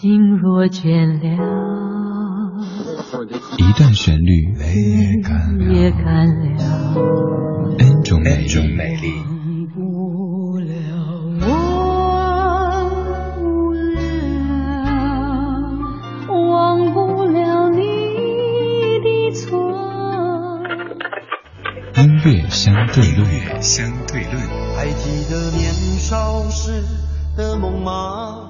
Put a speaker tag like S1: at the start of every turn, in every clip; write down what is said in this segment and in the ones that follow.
S1: 心若倦了，
S2: 一段旋律
S1: 也干了
S2: ，N 种美丽。乐相对论，相对论。
S3: 还记得年少时的梦吗？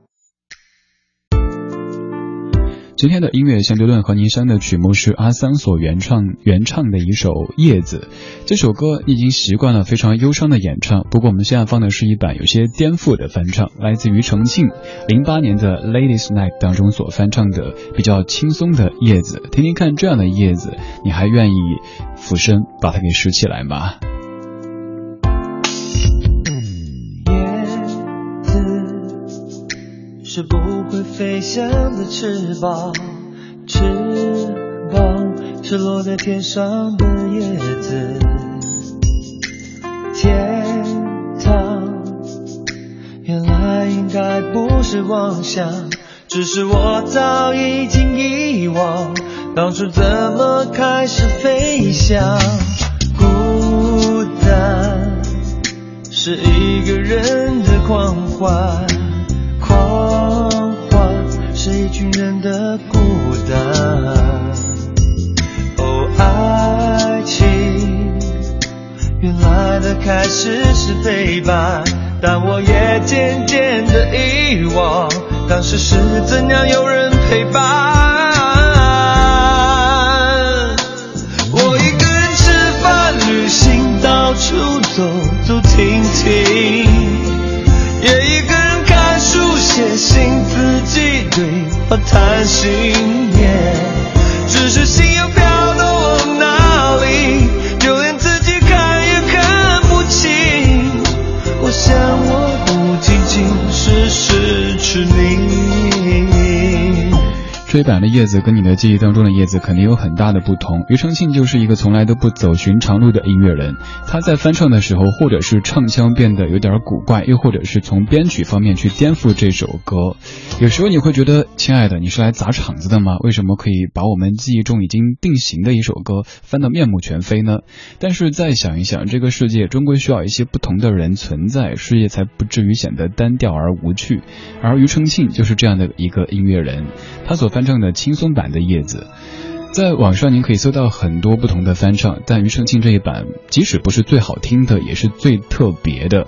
S2: 今天的音乐相对论和您相的曲目是阿桑所原创原唱的一首《叶子》。这首歌你已经习惯了非常忧伤的演唱，不过我们现在放的是一版有些颠覆的翻唱，来自于重庆零八年的《Ladies Night》当中所翻唱的比较轻松的《叶子》。听听看，这样的叶子，你还愿意俯身把它给拾起来吗？
S3: 是不会飞翔的翅膀，翅膀是落在天上的叶子。天堂原来应该不是妄想，只是我早已经遗忘当初怎么开始飞翔。孤单是一个人的狂欢。狂欢是一群人的孤单。哦，爱情原来的开始是陪伴，但我也渐渐的遗忘，当时是怎样有人陪伴。我一个人吃饭、旅行，到处走走停停，也一安心。你。
S2: 这一版的叶子跟你的记忆当中的叶子肯定有很大的不同。庾澄庆就是一个从来都不走寻常路的音乐人，他在翻唱的时候，或者是唱腔变得有点古怪，又或者是从编曲方面去颠覆这首歌。有时候你会觉得，亲爱的，你是来砸场子的吗？为什么可以把我们记忆中已经定型的一首歌翻得面目全非呢？但是再想一想，这个世界终归需要一些不同的人存在，世界才不至于显得单调而无趣。而庾澄庆就是这样的一个音乐人，他所翻。翻唱的轻松版的叶子，在网上您可以搜到很多不同的翻唱，但庾澄庆这一版，即使不是最好听的，也是最特别的。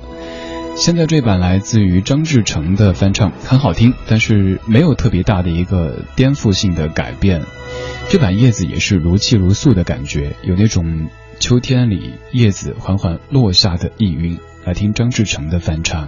S2: 现在这版来自于张志成的翻唱，很好听，但是没有特别大的一个颠覆性的改变。这版叶子也是如泣如诉的感觉，有那种秋天里叶子缓缓落下的意蕴。来听张志成的翻唱。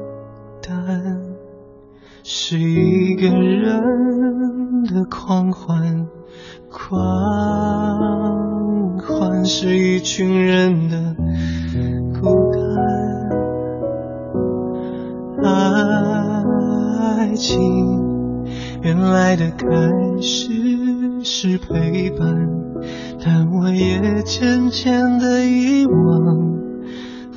S3: 是一个人的狂欢，狂欢是一群人的孤单。爱情原来的开始是陪伴。但我也渐渐的遗忘，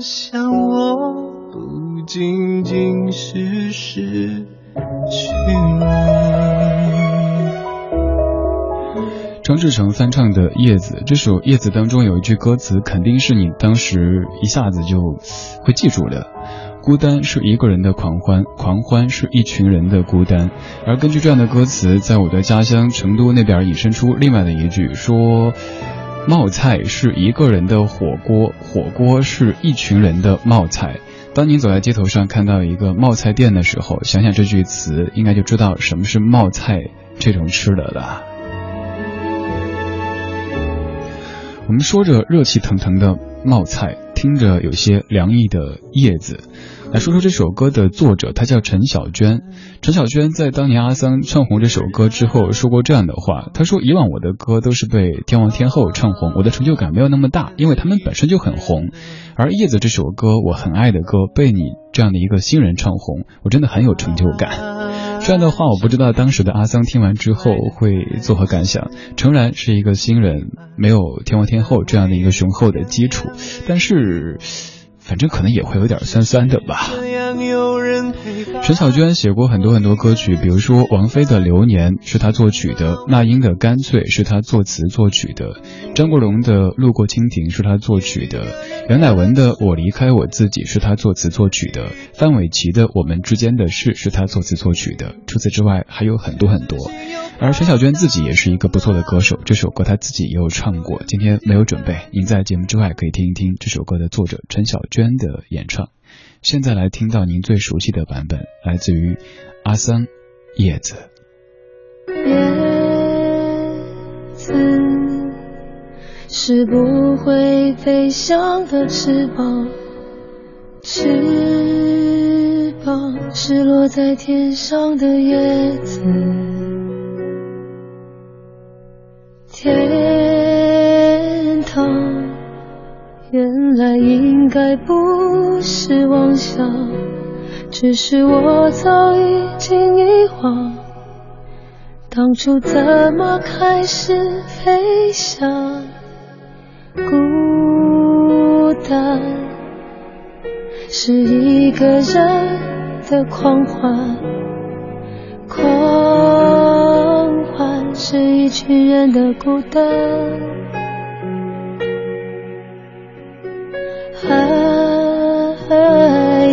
S3: 想我不仅仅是失去你。
S2: 张志成翻唱的《叶子》这首《叶子》当中有一句歌词，肯定是你当时一下子就会记住的：孤单是一个人的狂欢，狂欢是一群人的孤单。而根据这样的歌词，在我的家乡成都那边引申出另外的一句，说冒菜是一个人的火锅，火锅是一群人的冒菜。当你走在街头上看到一个冒菜店的时候，想想这句词，应该就知道什么是冒菜这种吃的了。我们说着热气腾腾的冒菜，听着有些凉意的叶子，来说说这首歌的作者，他叫陈小娟。陈小娟在当年阿桑唱红这首歌之后说过这样的话，他说：“以往我的歌都是被天王天后唱红，我的成就感没有那么大，因为他们本身就很红。而叶子这首歌，我很爱的歌，被你这样的一个新人唱红，我真的很有成就感。”这样的话，我不知道当时的阿桑听完之后会作何感想。诚然是一个新人，没有天王天后这样的一个雄厚的基础，但是。反正可能也会有点酸酸的吧。陈小娟写过很多很多歌曲，比如说王菲的《流年》是她作曲的，那英的《干脆》是她作词作曲的，张国荣的《路过蜻蜓》是她作曲的，杨乃文的《我离开我自己》是她作词作曲的，范玮琪的《我们之间的事》是她作词作曲的。除此之外还有很多很多。而陈小娟自己也是一个不错的歌手，这首歌她自己也有唱过。今天没有准备，您在节目之外可以听一听这首歌的作者陈小娟娟的演唱。现在来听到您最熟悉的版本，来自于阿桑《叶子》。
S4: 叶子是不会飞翔的翅膀，翅膀是落在天上的叶子。天原来应该不是妄想，只是我早已经遗忘，当初怎么开始飞翔？孤单是一个人的狂欢。狂欢是一群人的孤单，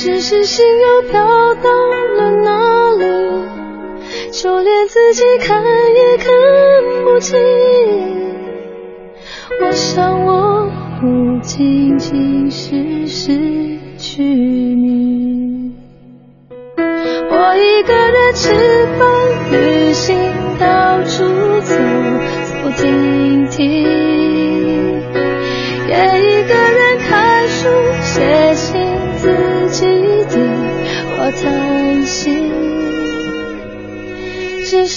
S4: 只是心又飘到了哪里，就连自己看也看不清。我想我不仅仅是失去你。我一个人吃饭、旅行，到处走走停停，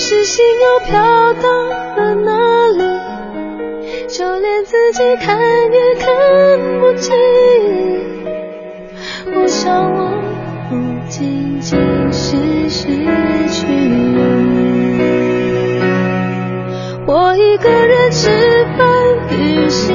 S4: 是心又飘到了哪里？就连自己看也看不清。我想我不仅仅是失去，我一个人吃饭、旅行、